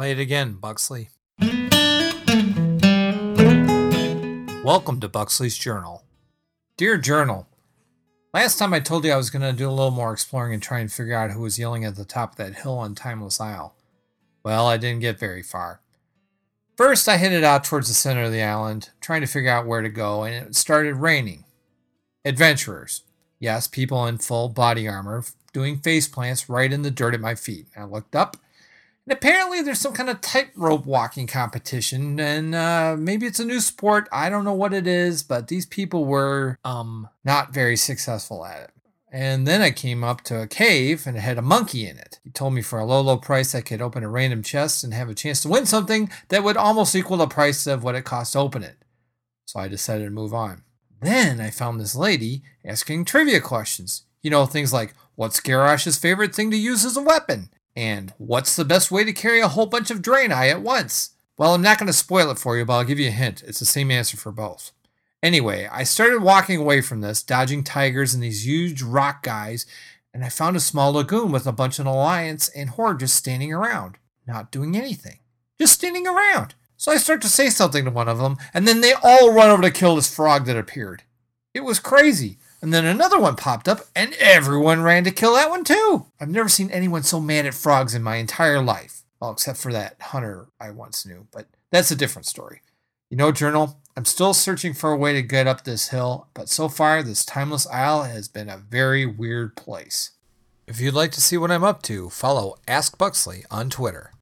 Play it again, Buxley. Welcome to Buxley's Journal. Dear Journal, last time I told you I was going to do a little more exploring and try and figure out who was yelling at the top of that hill on Timeless Isle. Well, I didn't get very far. First, I headed out towards the center of the island, trying to figure out where to go, and it started raining. Adventurers. Yes, people in full body armor doing face plants right in the dirt at my feet. I looked up and apparently, there's some kind of tightrope walking competition, and uh, maybe it's a new sport. I don't know what it is, but these people were um, not very successful at it. And then I came up to a cave and it had a monkey in it. He told me for a low, low price I could open a random chest and have a chance to win something that would almost equal the price of what it cost to open it. So I decided to move on. Then I found this lady asking trivia questions. You know, things like, what's Garrosh's favorite thing to use as a weapon? And what's the best way to carry a whole bunch of Draenei at once? Well, I'm not going to spoil it for you, but I'll give you a hint. It's the same answer for both. Anyway, I started walking away from this, dodging tigers and these huge rock guys, and I found a small lagoon with a bunch of Alliance and Horde just standing around, not doing anything. Just standing around. So I start to say something to one of them, and then they all run over to kill this frog that appeared. It was crazy. And then another one popped up, and everyone ran to kill that one too. I've never seen anyone so mad at frogs in my entire life. Well, except for that hunter I once knew, but that's a different story. You know, Journal, I'm still searching for a way to get up this hill, but so far, this Timeless Isle has been a very weird place. If you'd like to see what I'm up to, follow Ask Buxley on Twitter.